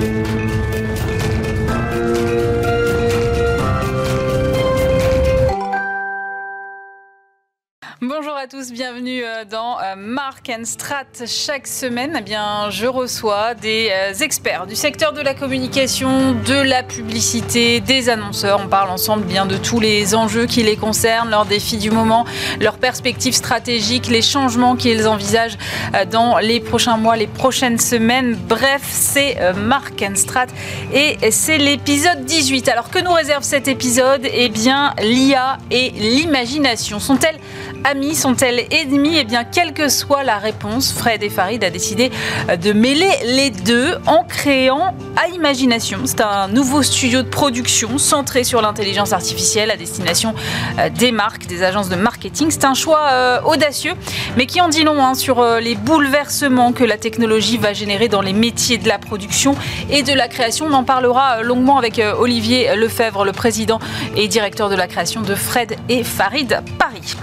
Thank you. À tous, bienvenue euh, dans euh, Mark Strat. Chaque semaine, eh bien, je reçois des euh, experts du secteur de la communication, de la publicité, des annonceurs. On parle ensemble bien de tous les enjeux qui les concernent, leurs défis du moment, leurs perspectives stratégiques, les changements qu'ils envisagent dans les prochains mois, les prochaines semaines. Bref, c'est Mark Strat et c'est l'épisode 18. Alors que nous réserve cet épisode? Eh bien, l'IA et l'imagination sont-elles amies sont-elles ennemies? Eh bien, quelle que soit la réponse, Fred et Farid a décidé de mêler les deux en créant à Imagination. C'est un nouveau studio de production centré sur l'intelligence artificielle à destination euh, des marques, des agences de marketing. C'est un choix euh, audacieux, mais qui en dit long hein, sur euh, les bouleversements que la technologie va générer dans les métiers de la production et de la création. On en parlera longuement avec Olivier Lefebvre, le président et directeur de la création de Fred et Farid Paris.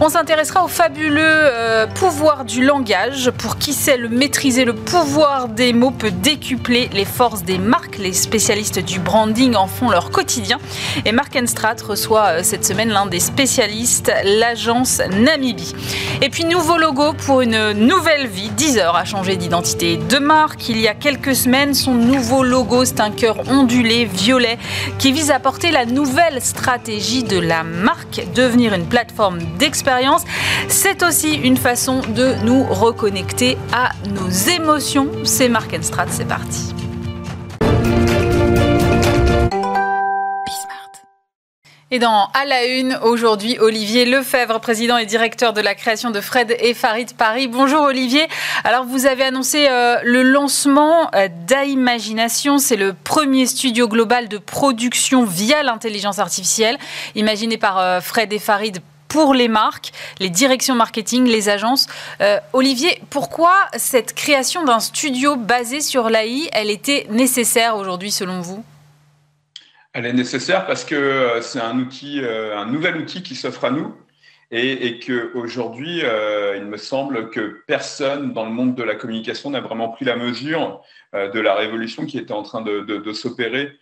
On s'intéressera au fabuleux euh, pouvoir du langage. Pour qui sait le maîtriser, le pouvoir des mots peut décupler les forces des marques. Les spécialistes du branding en font leur quotidien. Et Mark Strat reçoit euh, cette semaine l'un des spécialistes, l'agence Namibie. Et puis nouveau logo pour une nouvelle vie. Deezer a changé d'identité de marque. Il y a quelques semaines, son nouveau logo, c'est un cœur ondulé, violet, qui vise à porter la nouvelle stratégie de la marque, devenir une plateforme d'expérience. C'est aussi une façon de nous reconnecter à nos émotions. C'est Mark Strat, c'est parti. Et dans À la Une, aujourd'hui, Olivier Lefebvre, président et directeur de la création de Fred et Farid Paris. Bonjour Olivier. Alors, vous avez annoncé euh, le lancement euh, d'Imagination. C'est le premier studio global de production via l'intelligence artificielle, imaginé par euh, Fred et Farid pour les marques, les directions marketing, les agences. Euh, Olivier, pourquoi cette création d'un studio basé sur l'AI, elle était nécessaire aujourd'hui selon vous? Elle est nécessaire parce que euh, c'est un outil, euh, un nouvel outil qui s'offre à nous et, et qu'aujourd'hui, il me semble que personne dans le monde de la communication n'a vraiment pris la mesure de la révolution qui était en train de, de s'opérer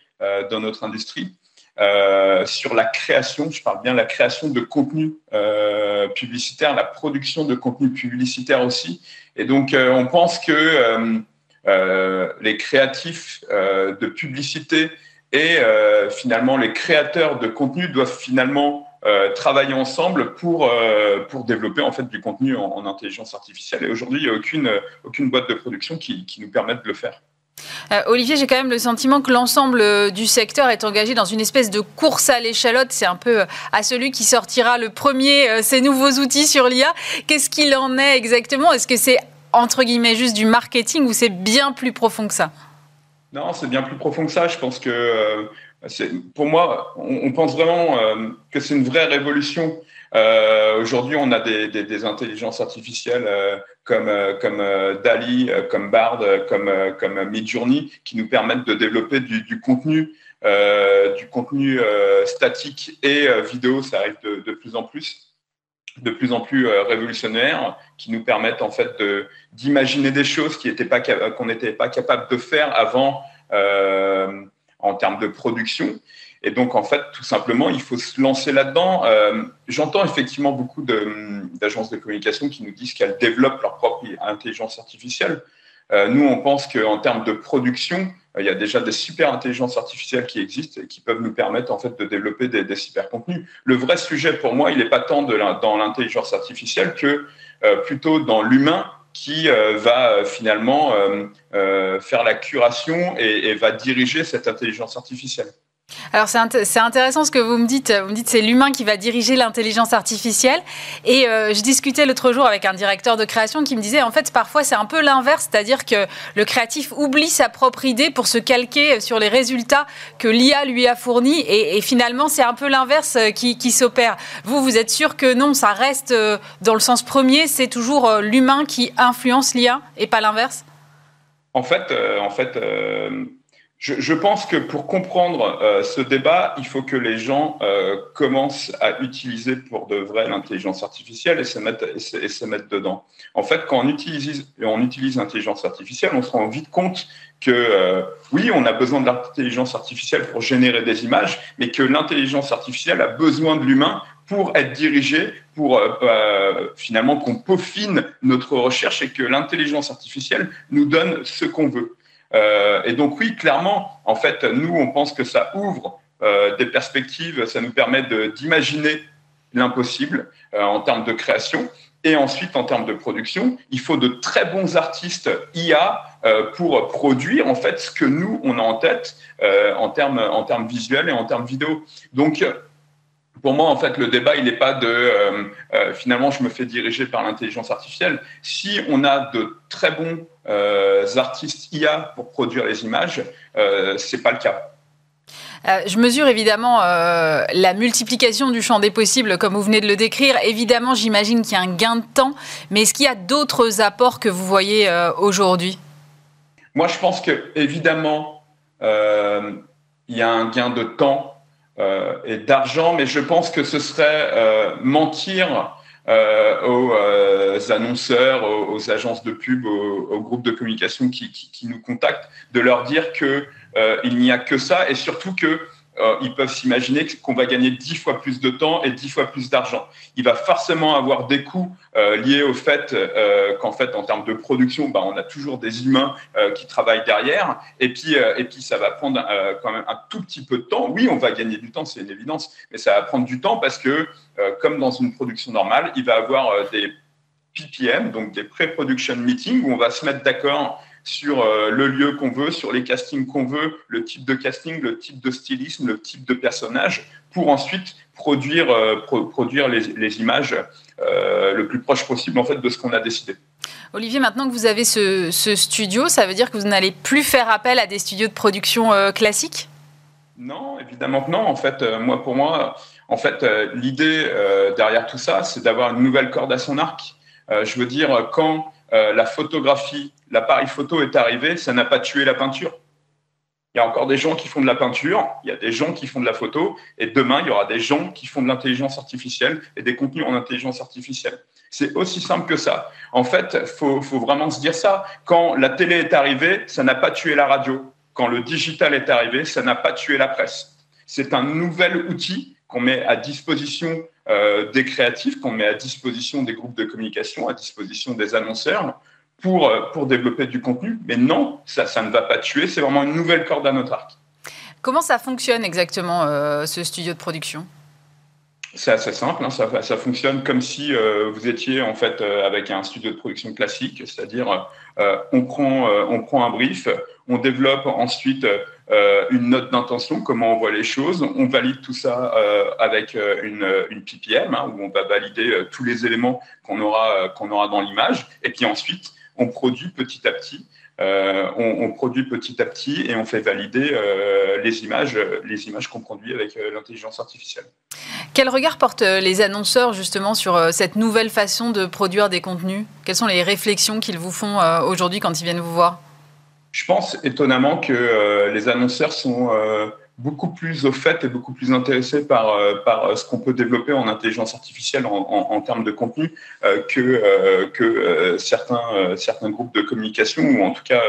dans notre industrie. Euh, sur la création, je parle bien de la création de contenu euh, publicitaire, la production de contenu publicitaire aussi. Et donc, euh, on pense que les créatifs de publicité et finalement les créateurs de contenu doivent finalement travailler ensemble pour, pour développer en fait du contenu en, intelligence artificielle. Et aujourd'hui, il n'y a aucune, aucune boîte de production qui, qui nous permette de le faire. Euh, Olivier, j'ai quand même le sentiment que l'ensemble euh, du secteur est engagé dans une espèce de course à l'échalote. C'est un peu euh, à celui qui sortira le premier ces nouveaux outils sur l'IA. Qu'est-ce qu'il en est exactement? Est-ce que c'est entre guillemets juste du marketing ou c'est bien plus profond que ça? Non, c'est bien plus profond que ça. Je pense que pour moi, on, pense vraiment que c'est une vraie révolution euh, aujourd'hui, on a des, intelligences artificielles euh, comme, euh, comme Dali, comme Bard, comme, comme Midjourney, qui nous permettent de développer du, contenu, du contenu statique et vidéo. Ça arrive de, plus en plus de plus en plus révolutionnaires qui nous permettent en fait d'imaginer des choses qu'on n'était pas capable de faire avant en termes de production et donc, en fait, tout simplement, il faut se lancer là-dedans. Euh, j'entends effectivement beaucoup d'agences de, communication qui nous disent qu'elles développent leur propre intelligence artificielle. Euh, nous, on pense qu'en termes de production, euh, il y a déjà des super intelligences artificielles qui existent et qui peuvent nous permettre en fait de développer des, super contenus. Le vrai sujet pour moi, il n'est pas tant dans l'intelligence artificielle que plutôt dans l'humain qui va finalement faire la curation et va diriger cette intelligence artificielle. Alors c'est intéressant ce que vous me dites. Vous me dites c'est l'humain qui va diriger l'intelligence artificielle. Et euh, je discutais l'autre jour avec un directeur de création qui me disait en fait parfois c'est un peu l'inverse, c'est-à-dire que le créatif oublie sa propre idée pour se calquer sur les résultats que l'IA lui a fournis. Et, finalement c'est un peu l'inverse euh, qui, qui s'opère. Vous, vous êtes sûr que non, ça reste euh, dans le sens premier, c'est toujours l'humain qui influence l'IA et pas l'inverse? En fait, en fait je, pense que pour comprendre euh, ce débat, il faut que les gens euh, commencent à utiliser pour de vrai l'intelligence artificielle et se, mettre, dedans. En fait, quand on utilise, on utilise l'intelligence artificielle, on se rend vite compte que euh, oui, on a besoin de l'intelligence artificielle pour générer des images, mais que l'intelligence artificielle a besoin de l'humain pour être dirigée, pour finalement qu'on peaufine notre recherche et que l'intelligence artificielle nous donne ce qu'on veut. Euh, et donc oui, clairement, en fait, nous, on pense que ça ouvre euh, des perspectives, ça nous permet d'imaginer l'impossible euh, en termes de création. Et ensuite, en termes de production, il faut de très bons artistes IA pour produire en fait ce que nous on a en tête en termes en termes visuels et en termes vidéo. Donc pour moi, en fait, le débat, il n'est pas de finalement, je me fais diriger par l'intelligence artificielle. Si on a de très bons euh, artistes IA pour produire les images, euh, c'est pas le cas. Euh, je mesure évidemment la multiplication du champ des possibles, comme vous venez de le décrire. Évidemment, j'imagine qu'il y a un gain de temps, mais est-ce qu'il y a d'autres apports que vous voyez aujourd'hui? Moi, je pense que évidemment, il y a un gain de temps et d'argent, mais je pense que ce serait mentir euh, aux euh, annonceurs, aux, agences de pub, aux, groupes de communication qui, qui, nous contactent, de leur dire que euh, il n'y a que ça et surtout que euh, ils peuvent s'imaginer qu'on va gagner dix fois plus de temps et dix fois plus d'argent. Il va forcément avoir des coûts euh, liés au fait euh, qu'en fait, en termes de production, bah, on a toujours des humains qui travaillent derrière. Et puis, et puis ça va prendre quand même un tout petit peu de temps. Oui, on va gagner du temps, c'est une évidence, mais ça va prendre du temps parce que, comme dans une production normale, il va avoir des PPM, donc des pré-production meetings, où on va se mettre d'accord sur euh, le lieu qu'on veut, sur les castings qu'on veut, le type de casting, le type de stylisme, le type de personnage, pour ensuite produire, euh, produire les, images euh, le plus proche possible en fait de ce qu'on a décidé. Olivier, maintenant que vous avez ce, studio, ça veut dire que vous n'allez plus faire appel à des studios de production classiques? Non, évidemment que non. En fait, moi, pour moi, en fait, l'idée derrière tout ça, c'est d'avoir une nouvelle corde à son arc. je veux dire, quand la photographie l'appareil photo est arrivé, ça n'a pas tué la peinture. Il y a encore des gens qui font de la peinture, il y a des gens qui font de la photo, et demain, il y aura des gens qui font de l'intelligence artificielle et des contenus en intelligence artificielle. C'est aussi simple que ça. En fait, il faut, vraiment se dire ça. Quand la télé est arrivée, ça n'a pas tué la radio. Quand le digital est arrivé, ça n'a pas tué la presse. C'est un nouvel outil qu'on met à disposition euh, des créatifs, qu'on met à disposition des groupes de communication, à disposition des annonceurs pour, euh, pour développer du contenu. Mais non, ça, ça ne va pas tuer, c'est vraiment une nouvelle corde à notre arc. Comment ça fonctionne exactement, euh, ce studio de production? C'est assez simple, hein, ça, ça, fonctionne comme si euh, vous étiez en fait avec un studio de production classique, c'est-à-dire on, prend, on prend un brief, on développe ensuite une note d'intention, comment on voit les choses, on valide tout ça avec une, une PPM, hein, où on va valider tous les éléments qu'on aura, qu'on aura dans l'image, et puis ensuite on produit petit à petit. Euh, on, produit petit à petit et on fait valider euh, les images, les images qu'on produit avec euh, l'intelligence artificielle. Quel regard portent les annonceurs justement sur cette nouvelle façon de produire des contenus? Quelles sont les réflexions qu'ils vous font aujourd'hui quand ils viennent vous voir? Je pense étonnamment que les annonceurs sont beaucoup plus au fait et beaucoup plus intéressé par, euh, par euh, ce qu'on peut développer en intelligence artificielle en, termes de contenu euh, que, que certains, certains groupes de communication ou en tout cas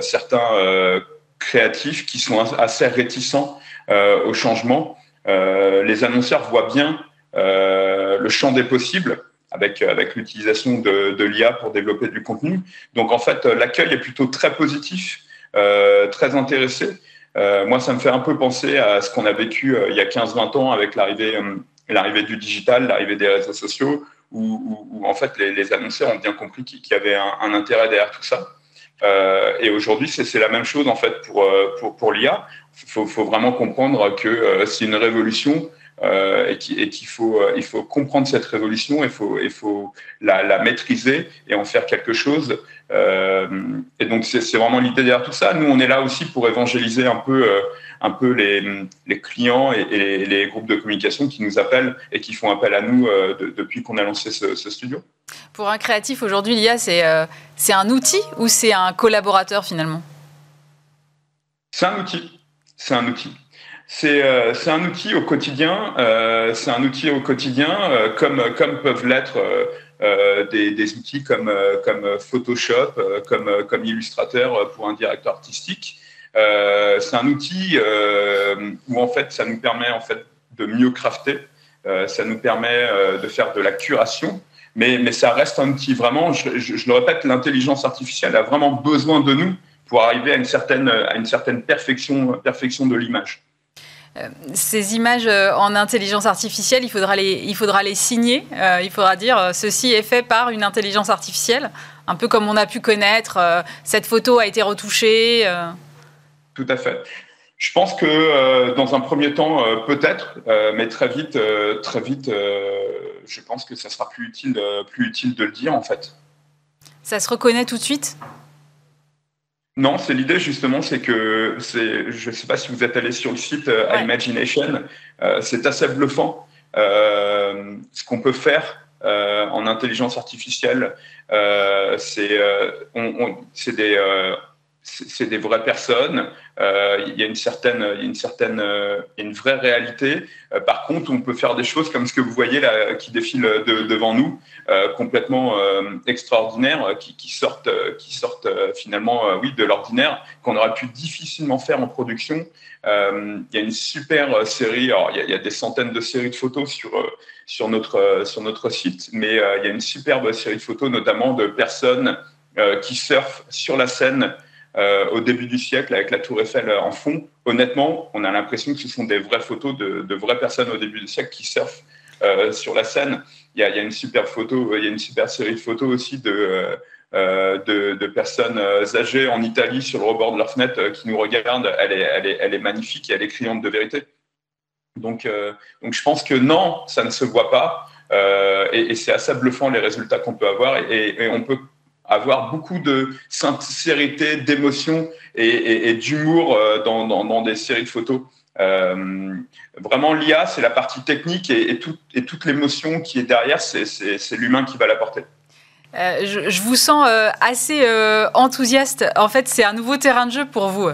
certains créatifs qui sont assez réticents au changement. les annonceurs voient bien le champ des possibles avec, avec l'utilisation de, de l'IA pour développer du contenu. Donc en fait, l'accueil est plutôt très positif, très intéressé. Euh, moi, ça me fait un peu penser à ce qu'on a vécu euh, il y a 15-20 ans avec l'arrivée euh, l'arrivée du digital, l'arrivée des réseaux sociaux, où, en fait les, annonceurs ont bien compris qu'il y avait un, intérêt derrière tout ça. et aujourd'hui, c'est la même chose en fait pour, pour, l'IA. Il faut, vraiment comprendre que c'est une révolution euh, et qu'il faut, il faut comprendre cette révolution, il faut, il faut la, la maîtriser et en faire quelque chose euh, et donc, c'est vraiment l'idée derrière tout ça. Nous, on est là aussi pour évangéliser un peu, euh, un peu les, les clients et, les, groupes de communication qui nous appellent et qui font appel à nous euh, depuis qu'on a lancé ce, studio. Pour un créatif, aujourd'hui, l'IA, c'est c'est un outil ou c'est un collaborateur finalement? C'est un outil. C'est un outil. C'est un outil au quotidien. c'est un outil au quotidien, comme, comme peuvent l'être des, des, outils comme, comme Photoshop, comme, comme Illustrator pour un directeur artistique. c'est un outil où en fait ça nous permet en fait de mieux crafter. ça nous permet de faire de la curation mais, mais ça reste un outil. Vraiment, je, je, le répète, l'intelligence artificielle a vraiment besoin de nous pour arriver à une certaine, à une certaine perfection, perfection de l'image. Euh, ces images euh, en intelligence artificielle, il faudra les, il faudra les signer. Euh, il faudra dire ceci est fait par une intelligence artificielle, un peu comme on a pu connaître. cette photo a été retouchée. Tout à fait. Je pense que dans un premier temps, peut-être, mais très vite, très vite, je pense que ça sera plus utile, plus utile de le dire en fait. Ça se reconnaît tout de suite? Non, c'est l'idée justement, c'est que c'est, je ne sais pas si vous êtes allé sur le site euh, Imagination, euh, c'est assez bluffant euh, ce qu'on peut faire en intelligence artificielle. c'est, c'est des c'est des vraies personnes. Euh, il y a une certaine, une certaine, euh, une vraie réalité. Euh, par contre, on peut faire des choses comme ce que vous voyez là, qui défile devant nous, complètement extraordinaires, qui, sortent, qui sortent finalement, oui, de l'ordinaire, qu'on aurait pu difficilement faire en production. il y a une super série. Alors, il y, a, il y, a, des centaines de séries de photos sur sur notre sur notre site, mais il y a une superbe série de photos, notamment de personnes qui surfent sur la scène euh, au début du siècle avec la tour Eiffel en fond, honnêtement, on a l'impression que ce sont des vraies photos de, vraies personnes au début du siècle qui surfent euh, sur la scène. Il y, a, une super photo, il y a une super série de photos aussi de, euh, de, personnes âgées en Italie sur le rebord de leur fenêtre qui nous regardent. Elle est, magnifique et elle est criante de vérité. Donc, donc je pense que non, ça ne se voit pas. et, et c'est assez bluffant les résultats qu'on peut avoir et on peut avoir beaucoup de sincérité, d'émotion et, d'humour euh, dans, des séries de photos. Euh, vraiment, l'IA, c'est la partie technique et, toute l'émotion qui est derrière, c'est l'humain qui va l'apporter. Euh, je, vous sens assez enthousiaste. En fait, c'est un nouveau terrain de jeu pour vous.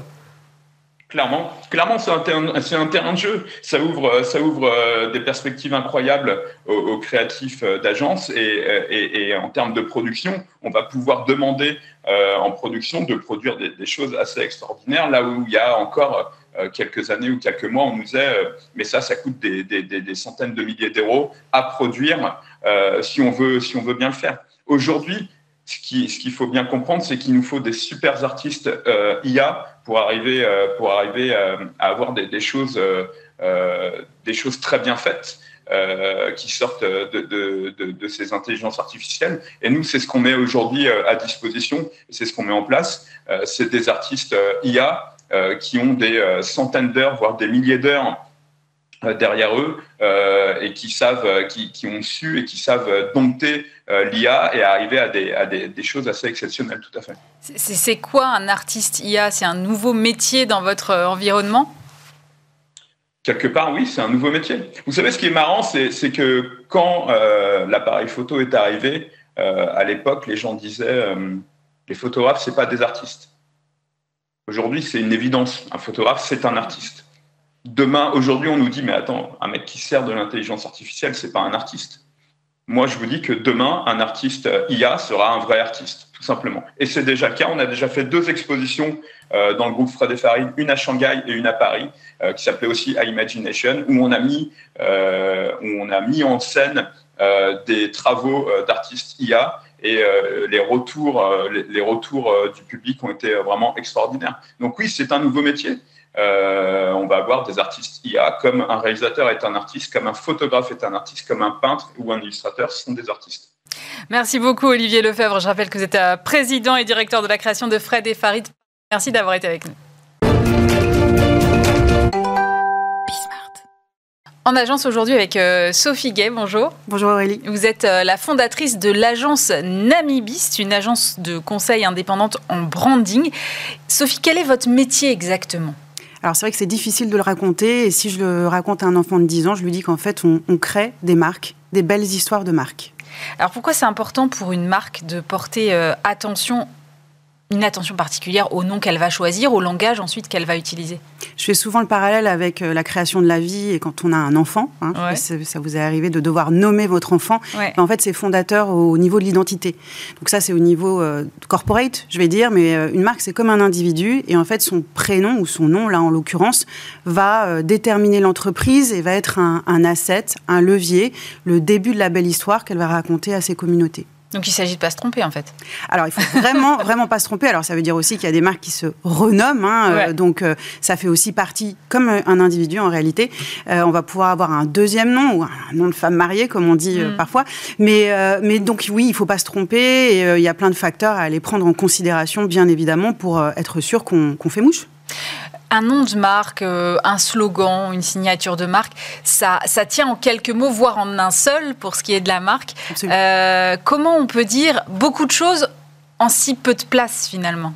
Clairement, c'est un, terrain de jeu. Ça ouvre, euh, des perspectives incroyables aux, créatifs euh, d'agences et, et, en termes de production, on va pouvoir demander euh, en production de produire des, choses assez extraordinaires. Là où il y a encore euh, quelques années ou quelques mois, on nous disait mais ça, ça coûte des centaines de milliers d'euros à produire si on veut, si on veut bien le faire. Aujourd'hui, ce qu'il faut bien comprendre, c'est qu'il nous faut des super artistes euh, IA pour arriver, euh, euh, à avoir des, choses, très bien faites. qui sortent de, ces intelligences artificielles. Et nous, c'est ce qu'on met aujourd'hui à disposition, c'est ce qu'on met en place. c'est des artistes IA qui ont des centaines d'heures, voire des milliers d'heures derrière eux et qui savent, qui, qui, ont su et qui savent dompter euh, l'IA et arriver à, des, à des, des, choses assez exceptionnelles, tout à fait. C'est quoi un artiste IA C'est un nouveau métier dans votre euh, environnement? Quelque part, oui, c'est un nouveau métier. Vous savez, ce qui est marrant, c'est que quand euh, l'appareil photo est arrivé, euh, à l'époque, les gens disaient euh, les photographes, c'est pas des artistes. Aujourd'hui, c'est une évidence. Un photographe, c'est un artiste. Demain, aujourd'hui, on nous dit mais attends, un mec qui sert de l'intelligence artificielle, c'est pas un artiste. Moi, je vous dis que demain, un artiste IA sera un vrai artiste, tout simplement. Et c'est déjà le cas. On a déjà fait deux expositions euh, dans le groupe Fred et Farid, une à Shanghai et une à Paris, euh, qui s'appelait aussi Imagination, où on a mis, euh, en scène euh, des travaux euh, d'artistes IA et euh, les retours, les, retours du public ont été vraiment extraordinaires. Donc oui, c'est un nouveau métier. Euh, on va avoir des artistes IA, comme un réalisateur est un artiste, comme un photographe est un artiste, comme un peintre ou un illustrateur sont des artistes. Merci beaucoup Olivier Lefebvre. Je rappelle que vous êtes président et directeur de la création de Fred et Farid. Merci d'avoir été avec nous. En agence aujourd'hui avec euh, Sophie Gay, bonjour. Bonjour Aurélie. Vous êtes euh, la fondatrice de l'agence Namibis, une agence de conseil indépendante en branding. Sophie, quel est votre métier exactement? Alors c'est vrai que c'est difficile de le raconter, et si je le raconte à un enfant de 10 ans, je lui dis qu'en fait on, crée des marques, des belles histoires de marques. Alors pourquoi c'est important pour une marque de porter euh, attention une attention particulière au nom qu'elle va choisir, au langage ensuite qu'elle va utiliser Je fais souvent le parallèle avec la création de la vie et quand on a un enfant. Hein, Ça vous est arrivé de devoir nommer votre enfant. En fait, c'est fondateur au niveau de l'identité. Donc ça, c'est au niveau corporate, je vais dire, mais une marque, c'est comme un individu et en fait, son prénom ou son nom, là en l'occurrence, va déterminer l'entreprise et va être un, un asset, un levier, le début de la belle histoire qu'elle va raconter à ses communautés. Donc il s'agit de pas se tromper en fait. Alors il faut vraiment vraiment pas se tromper. Alors ça veut dire aussi qu'il y a des marques qui se renomment. Hein, euh, donc euh, ça fait aussi partie comme un individu en réalité. Euh, on va pouvoir avoir un deuxième nom ou un nom de femme mariée comme on dit mm. parfois. Mais mais donc oui il faut pas se tromper. Et il y a plein de facteurs à aller prendre en considération bien évidemment pour être sûr qu'on fait mouche un nom de marque, euh, un slogan, une signature de marque, ça, ça tient en quelques mots, voire en un seul pour ce qui est de la marque. Euh, comment on peut dire beaucoup de choses en si peu de place finalement?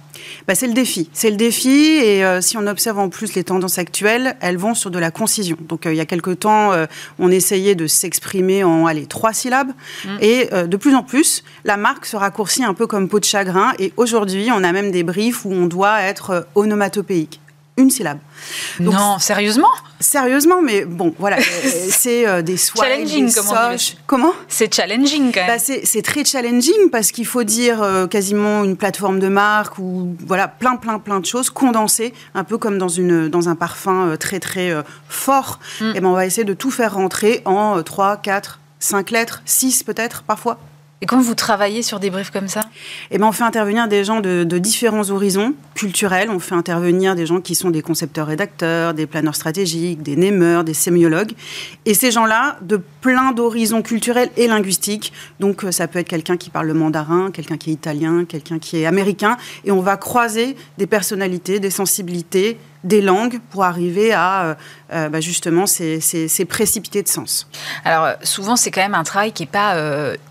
Bah, c'est le défi. C'est le défi. Et euh, si on observe en plus les tendances actuelles, elles vont sur de la concision. Donc, il y a quelque temps, on essayait de s'exprimer en allez, trois syllabes. Mm. Et de plus en plus, la marque se raccourcit un peu comme peau de chagrin. Et aujourd'hui, on a même des briefs où on doit être onomatopéique une syllabe. non, sérieusement? Sérieusement, mais bon, voilà, euh, c'est euh, des soins. Challenging, comment Comment? C'est challenging quand même. Bah, c'est très challenging parce qu'il faut dire euh, quasiment une plateforme de marque ou voilà, plein, plein, plein de choses condensées, un peu comme dans, une, dans un parfum très, très fort. Mm. Et ben, on va essayer de tout faire rentrer en 3, 4, 5 lettres, 6 peut-être parfois. Et quand vous travaillez sur des briefs comme ça eh ben, On fait intervenir des gens de, différents horizons culturels. On fait intervenir des gens qui sont des concepteurs-rédacteurs, des planeurs stratégiques, des némeurs, des sémiologues. Et ces gens-là, de plein d'horizons culturels et linguistiques. Donc, euh, ça peut être quelqu'un qui parle le mandarin, quelqu'un qui est italien, quelqu'un qui est américain. Et on va croiser des personnalités, des sensibilités, des langues pour arriver à euh, euh, bah, justement ces, ces, précipités de sens. Alors euh, souvent c'est quand même un travail qui n'est pas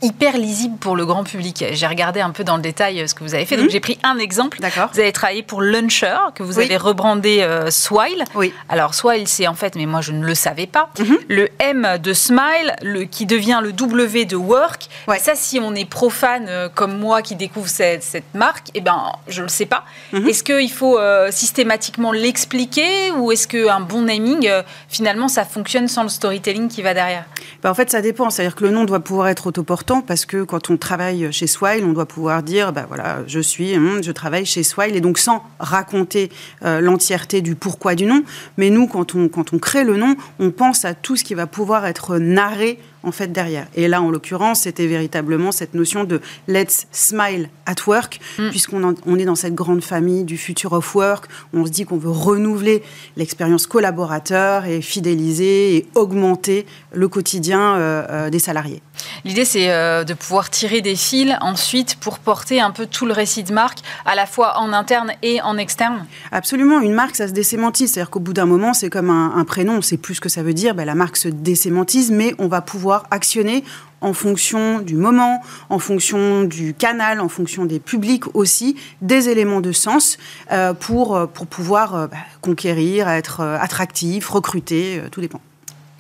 hyper lisible pour le grand public. J'ai regardé un peu dans le détail ce que vous avez fait, donc mhm. j'ai pris un exemple. D'accord. Vous avez travaillé pour Luncher, que vous avez rebrandé Swile. Oui. Alors Swile c'est en fait, mais moi je ne le savais pas, mhm. le M de Smile, le, qui devient le W de Work. Ça si on est profane comme moi qui découvre cette, cette marque, eh ben je ne le sais pas. Mhm. Est-ce qu'il faut systématiquement l'expliquer expliquer ou est-ce qu'un bon naming, euh, finalement, ça fonctionne sans le storytelling qui va derrière? Bah, En fait, ça dépend. C'est-à-dire que le nom doit pouvoir être autoportant parce que quand on travaille chez Swile, on doit pouvoir dire bah, voilà, je suis, hum, je travaille chez Swile et donc sans raconter euh, l'entièreté du pourquoi du nom. Mais nous, quand on, quand on crée le nom, on pense à tout ce qui va pouvoir être narré en fait derrière. Et là, en l'occurrence, c'était véritablement cette notion de let's smile at work, mm. puisqu'on on est dans cette grande famille du future of work. On se dit qu'on veut renouveler l'expérience collaborateur et fidéliser et augmenter le quotidien euh, euh, des salariés. L'idée, c'est euh, de pouvoir tirer des fils ensuite pour porter un peu tout le récit de marque, à la fois en interne et en externe Absolument. Une marque, ça se désémantise. C'est-à-dire qu'au bout d'un moment, c'est comme un, prénom, on ne sait plus ce que ça veut dire. Ben, la marque se désémantise, mais on va pouvoir actionner en fonction du moment, en fonction du canal, en fonction des publics aussi, des éléments de sens euh, pour, euh, pour pouvoir bah, conquérir, être attractif, recruter, tout dépend.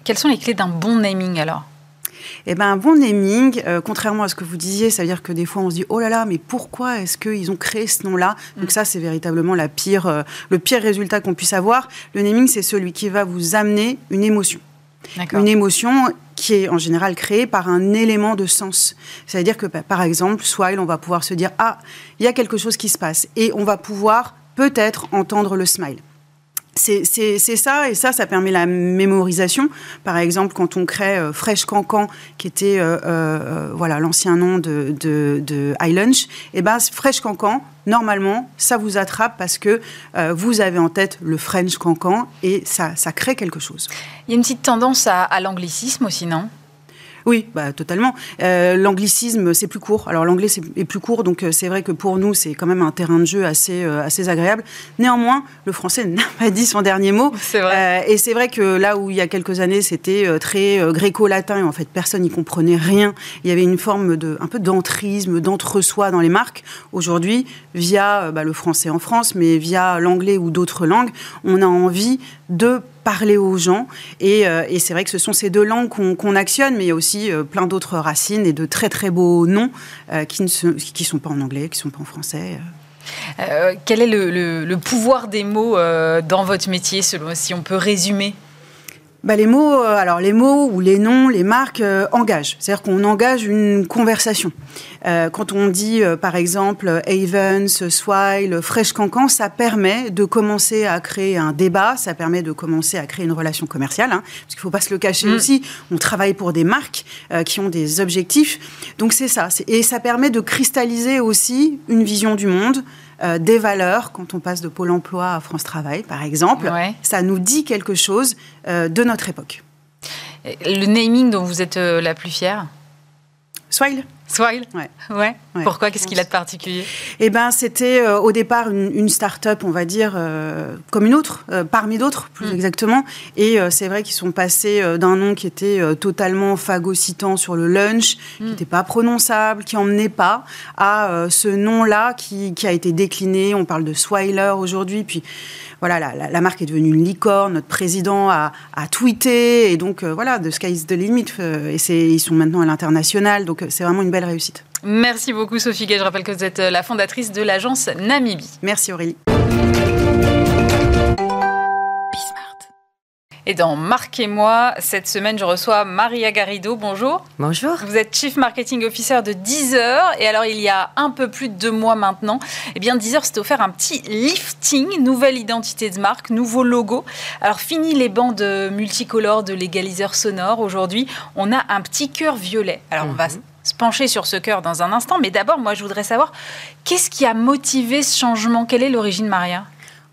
Quelles sont les clés d'un bon naming alors? Eh ben, un bon naming, euh, contrairement à ce que vous disiez, ça veut dire que des fois on se dit oh là là, mais pourquoi est-ce qu'ils ont créé ce nom-là? Donc mm. ça, c'est véritablement la pire, euh, le pire résultat qu'on puisse avoir. Le naming, c'est celui qui va vous amener une émotion. Une émotion qui est en général créée par un élément de sens. C'est-à-dire que, par exemple, Swile, on va pouvoir se dire ah, il y a quelque chose qui se passe, et on va pouvoir peut-être entendre le smile c'est ça, et ça, ça permet la mémorisation. Par exemple, quand on crée euh, Fresh Cancan, qui était euh, euh, voilà l'ancien nom de, de, de iLunch, et eh ben Fresh Cancan, normalement, ça vous attrape parce que vous avez en tête le French Cancan et ça, ça crée quelque chose. Il y a une petite tendance à l'anglicisme aussi, non? Oui, bah, totalement. Euh, l'anglicisme, c'est plus court. Alors l'anglais est plus court, donc euh, c'est vrai que pour nous, c'est quand même un terrain de jeu assez, euh, assez agréable. Néanmoins, le français n'a pas dit son dernier mot. C'est vrai. et c'est vrai que là où il y a quelques années, c'était très gréco-latin, et en fait, personne n'y comprenait rien. Il y avait une forme de, un peu d'entrisme, d'entre-soi dans les marques. Aujourd'hui, via bah, le français en France, mais via l'anglais ou d'autres langues, on a envie de parler aux gens. Euh, et, c'est vrai que ce sont ces deux langues qu'on actionne, mais il y a aussi euh, plein d'autres racines et de très très beaux noms euh, qui ne qui sont pas en anglais, qui ne sont pas en français. quel est le, pouvoir des mots dans votre métier, selon, si on peut résumer? Bah, les mots, alors les mots ou les noms, les marques euh, engagent. C'est-à-dire qu'on engage une conversation. Euh, quand on dit, par exemple, Avens, Swile, Fresh Cancan, ça permet de commencer à créer un débat, ça permet de commencer à créer une relation commerciale, hein, parce qu'il ne faut pas se le cacher mm. aussi. On travaille pour des marques qui ont des objectifs. Donc c'est ça. Et ça permet de cristalliser aussi une vision du monde, euh, des valeurs, quand on passe de Pôle emploi à France Travail, par exemple, ça nous dit quelque chose euh, de notre époque. Le naming dont vous êtes euh, la plus fière? Swile. Swile? Ouais. ouais. Pourquoi? Qu'est-ce qu'il a de particulier? Eh ben, c'était euh, au départ une, start-up, on va dire, euh, comme une autre, euh, parmi d'autres, plus mm. exactement. Et c'est vrai qu'ils sont passés d'un nom qui était totalement phagocytant sur le lunch, qui n'était mm. pas prononçable, qui emmenait pas, à ce nom-là qui, qui, a été décliné. On parle de Swiler aujourd'hui, puis voilà, la, marque est devenue une licorne. Notre président a, tweeté et donc voilà, the sky is the limit. et ils sont maintenant à l'international, donc c'est vraiment une belle réussite. Merci beaucoup Sophie Gay. Je rappelle que vous êtes la fondatrice de l'agence Namibie. Merci Aurélie. Et dans Marquez-moi, cette semaine, je reçois Maria Garrido. Bonjour. Bonjour. Vous êtes Chief Marketing Officer de Deezer. Et alors, il y a un peu plus de deux mois maintenant, eh bien, Deezer s'est offert un petit lifting, nouvelle identité de marque, nouveau logo. Alors, fini les bandes multicolores de l'égaliseur sonore. Aujourd'hui, on a un petit cœur violet. Alors, on va mhm. Se pencher sur ce cœur dans un instant. Mais d'abord, moi, je voudrais savoir, qu'est-ce qui a motivé ce changement? Quelle est l'origine, Maria?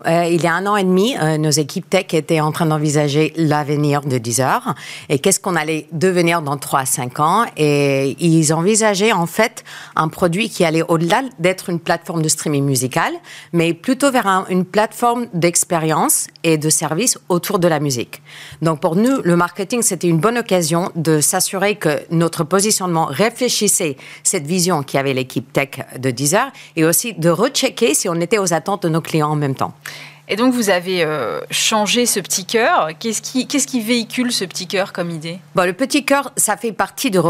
Euh, il y a un an et demi, euh, nos équipes tech étaient en train d'envisager l'avenir de Deezer et qu'est-ce qu'on allait devenir dans 3 à 5 ans? Et ils envisageaient en fait un produit qui allait au-delà d'être une plateforme de streaming musical, mais plutôt vers une plateforme d'expérience et de services autour de la musique. Donc pour nous, le marketing, c'était une bonne occasion de s'assurer que notre positionnement réfléchissait cette vision qu'avait l'équipe tech de Deezer et aussi de rechecker si on était aux attentes de nos clients en même temps. Et donc, vous avez euh, changé ce petit cœur. Qu'est-ce qui, qu'est-ce qui véhicule ce petit cœur comme idée? Bon, Le petit cœur, ça fait partie de,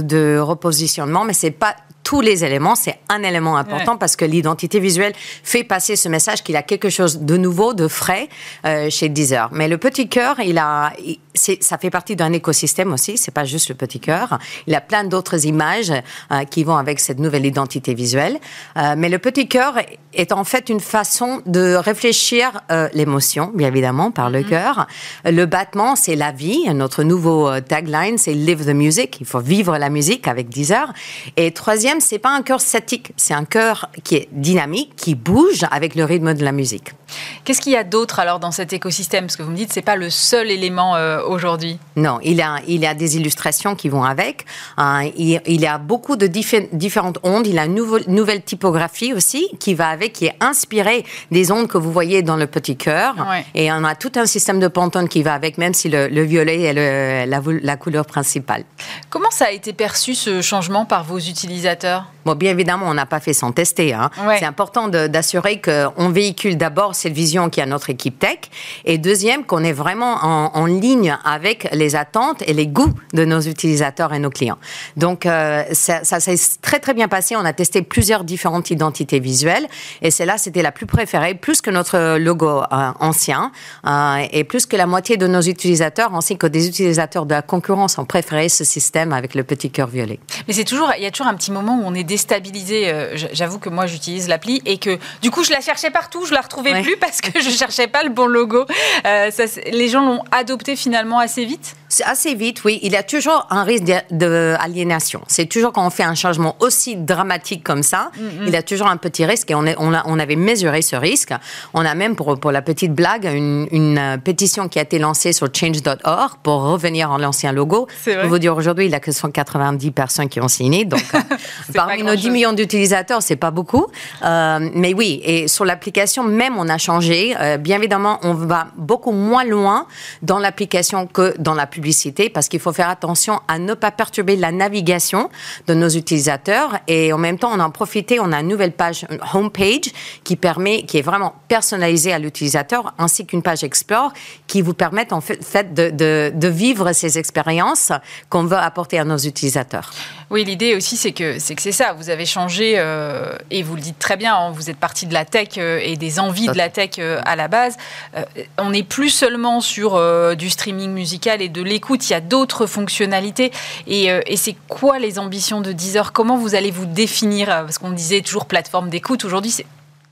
de repositionnement, mais c'est pas tous les éléments, c'est un élément important parce que l'identité visuelle fait passer ce message qu'il a quelque chose de nouveau, de frais euh, chez Deezer. Mais le petit cœur, il a, ça fait partie d'un écosystème aussi. C'est pas juste le petit cœur. Il a plein d'autres images euh, qui vont avec cette nouvelle identité visuelle. Euh, mais le petit cœur est en fait une façon de réfléchir l'émotion, bien évidemment, par le mm-hmm. cœur. Le battement, c'est la vie. Notre nouveau tagline, c'est Live the Music. Il faut vivre la musique avec Deezer. Et troisième c'est pas un cœur statique, c'est un cœur qui est dynamique, qui bouge avec le rythme de la musique. Qu'est-ce qu'il y a d'autre alors dans cet écosystème? Parce que vous me dites c'est pas le seul élément euh, aujourd'hui. Non, il y, a, il y a des illustrations qui vont avec. Hein, il, y a beaucoup de différentes ondes. Il y a une nouvelle typographie aussi qui va avec, qui est inspirée des ondes que vous voyez dans le petit cœur. Et on a tout un système de pantone qui va avec, même si le, violet est la, la couleur principale. Comment ça a été perçu ce changement par vos utilisateurs? heures. Bon, bien évidemment, on n'a pas fait sans tester. Hein. C'est important d'assurer qu'on véhicule d'abord cette vision qui a notre équipe tech, et deuxième, qu'on est vraiment en, ligne avec les attentes et les goûts de nos utilisateurs et nos clients. Donc, euh, ça, s'est très très bien passé. On a testé plusieurs différentes identités visuelles, et celle-là, c'était la plus préférée, plus que notre logo euh, ancien, euh, et plus que la moitié de nos utilisateurs, ainsi que des utilisateurs de la concurrence, ont préféré ce système avec le petit cœur violet. Mais c'est toujours, il y a toujours un petit moment où on est déstabilisé. Euh, j'avoue que moi, j'utilise l'appli et que du coup, je la cherchais partout, je la retrouvais plus parce que je cherchais pas le bon logo. Euh, ça, les gens l'ont adopté finalement assez vite? Assez vite, oui. Il y a toujours un risque d'aliénation. C'est toujours quand on fait un changement aussi dramatique comme ça, mm-hmm. il y a toujours un petit risque et on, est, on, a, on, avait mesuré ce risque. On a même, pour, pour la petite blague, une, une euh, pétition qui a été lancée sur change.org pour revenir en l'ancien logo. Je peux vous dire aujourd'hui, il n'y a que 190 personnes qui ont signé. Donc, Parmi nos 10 millions d'utilisateurs, c'est pas beaucoup. Euh, mais oui, et sur l'application même, on a changé. Euh, bien évidemment, on va beaucoup moins loin dans l'application que dans la publicité parce qu'il faut faire attention à ne pas perturber la navigation de nos utilisateurs. Et en même temps, on en profité, on a une nouvelle page, une homepage qui permet, qui est vraiment personnalisée à l'utilisateur, ainsi qu'une page Explore qui vous permettent en fait de, de, de vivre ces expériences qu'on veut apporter à nos utilisateurs. Oui, l'idée aussi, c'est que c'est que c'est ça. vous avez changé, euh, et vous le dites très bien, hein, vous êtes parti de la tech euh, et des envies de la tech euh, à la base. on n'est plus seulement sur du streaming musical et de l'écoute, il y a d'autres fonctionnalités. Et, et c'est quoi les ambitions de Deezer? Comment vous allez vous définir? Parce qu'on disait toujours plateforme d'écoute, aujourd'hui c'est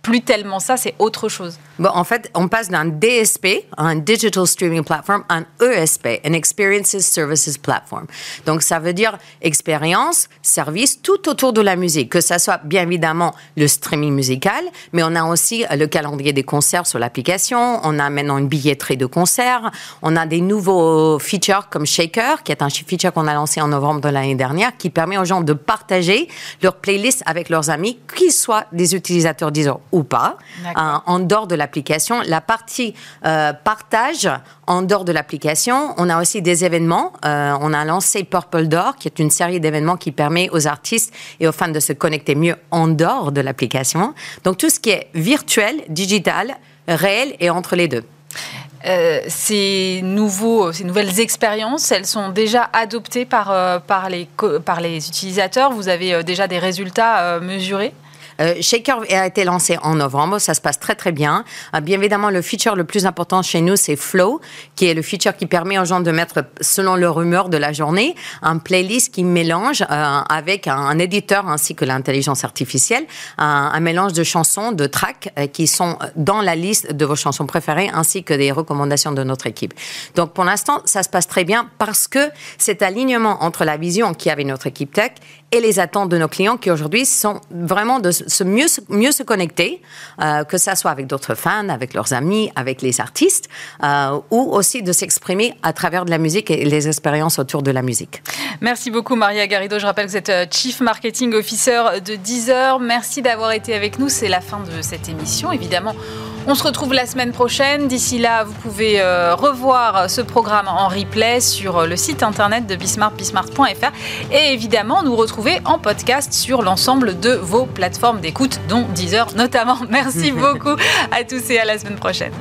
plus tellement ça, c'est autre chose. Bon, en fait, on passe d'un DSP, un Digital Streaming Platform, à un ESP, an Experiences Services Platform. Donc, ça veut dire expérience, service, tout autour de la musique, que ça soit bien évidemment le streaming musical, mais on a aussi le calendrier des concerts sur l'application, on a maintenant une billetterie de concerts, on a des nouveaux features comme Shaker, qui est un feature qu'on a lancé en novembre de l'année dernière, qui permet aux gens de partager leur playlist avec leurs amis, qu'ils soient des utilisateurs Deezer ou pas, hein, en dehors de l'application. La partie euh, partage en dehors de l'application, on a aussi des événements. Euh, on a lancé Purple Door, qui est une série d'événements qui permet aux artistes et aux fans de se connecter mieux en dehors de l'application. Donc tout ce qui est virtuel, digital, réel et entre les deux. Euh, ces, nouveaux, ces nouvelles expériences, elles sont déjà adoptées par, par, les, par les utilisateurs. Vous avez déjà des résultats mesurés? Euh, Shaker a été lancé en novembre, ça se passe très très bien. Euh, bien évidemment, le feature le plus important chez nous, c'est Flow, qui est le feature qui permet aux gens de mettre, selon leur humeur de la journée, un playlist qui mélange euh, avec un, éditeur ainsi que l'intelligence artificielle, un, mélange de chansons, de tracks qui sont dans la liste de vos chansons préférées, ainsi que des recommandations de notre équipe. Donc pour l'instant, ça se passe très bien parce que cet alignement entre la vision qui avait notre équipe tech et les attentes de nos clients qui aujourd'hui sont vraiment de se mieux, mieux se connecter, euh, que ça soit avec d'autres fans, avec leurs amis, avec les artistes, euh, ou aussi de s'exprimer à travers de la musique et les expériences autour de la musique. Merci beaucoup Maria Garrido. Je rappelle que vous êtes euh, Chief Marketing Officer de Deezer. Merci d'avoir été avec nous. C'est la fin de cette émission. Évidemment, on se retrouve la semaine prochaine. D'ici là, vous pouvez revoir ce programme en replay sur le site internet de Bismart, bismart.fr. Et évidemment, nous retrouver en podcast sur l'ensemble de vos plateformes d'écoute, dont Deezer notamment. Merci beaucoup à tous et à la semaine prochaine.